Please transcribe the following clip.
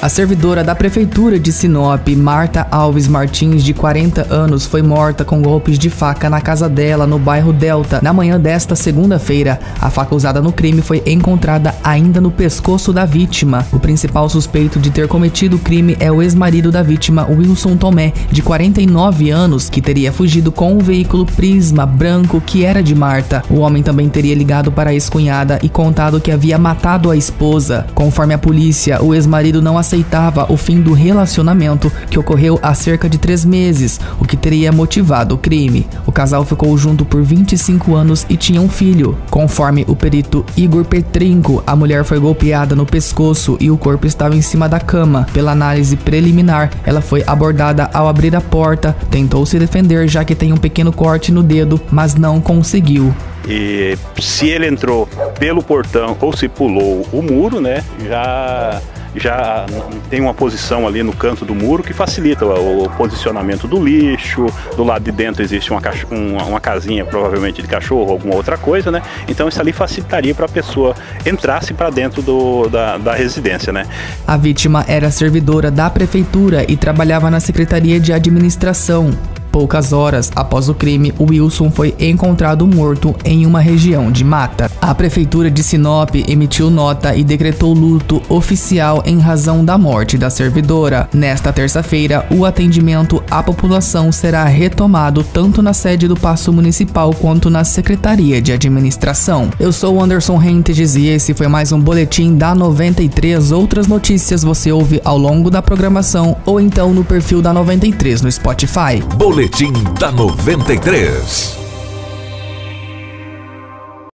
A servidora da Prefeitura de Sinop, Marta Alves Martins, de 40 anos, foi morta com golpes de faca na casa dela, no bairro Delta. Na manhã desta segunda-feira, a faca usada no crime foi encontrada ainda no pescoço da vítima. O principal suspeito de ter cometido o crime é o ex-marido da vítima, Wilson Tomé, de 49 anos, que teria fugido com um veículo Prisma branco que era de Marta. O homem também teria ligado para a ex-cunhada e contado que havia matado a esposa. Conforme a polícia, o ex-marido não aceitava o fim do relacionamento que ocorreu há cerca de três meses, o que teria motivado o crime. O casal ficou junto por 25 anos e tinha um filho. Conforme o perito Igor Petrinco, a mulher foi golpeada no pescoço e o corpo estava em cima da cama. Pela análise preliminar, ela foi abordada ao abrir a porta, tentou se defender já que tem um pequeno corte no dedo, mas não conseguiu. E se ele entrou pelo portão ou se pulou o muro, né, já já tem uma posição ali no canto do muro que facilita o, posicionamento do lixo. Do lado de dentro existe uma, uma, uma casinha, provavelmente de cachorro ou alguma outra coisa, né? Então isso ali facilitaria para a pessoa entrasse para dentro do, da, da residência, né? A vítima era servidora da prefeitura e trabalhava na Secretaria de Administração. Poucas horas após o crime, Wilson foi encontrado morto em uma região de mata. A prefeitura de Sinop emitiu nota e decretou luto oficial em razão da morte da servidora. Nesta terça-feira, o atendimento à população será retomado tanto na sede do Paço Municipal quanto na Secretaria de Administração. Eu sou Anderson Rentes e esse foi mais um boletim da 93. Outras notícias você ouve ao longo da programação ou então no perfil da 93 no Spotify. Boletim da 93.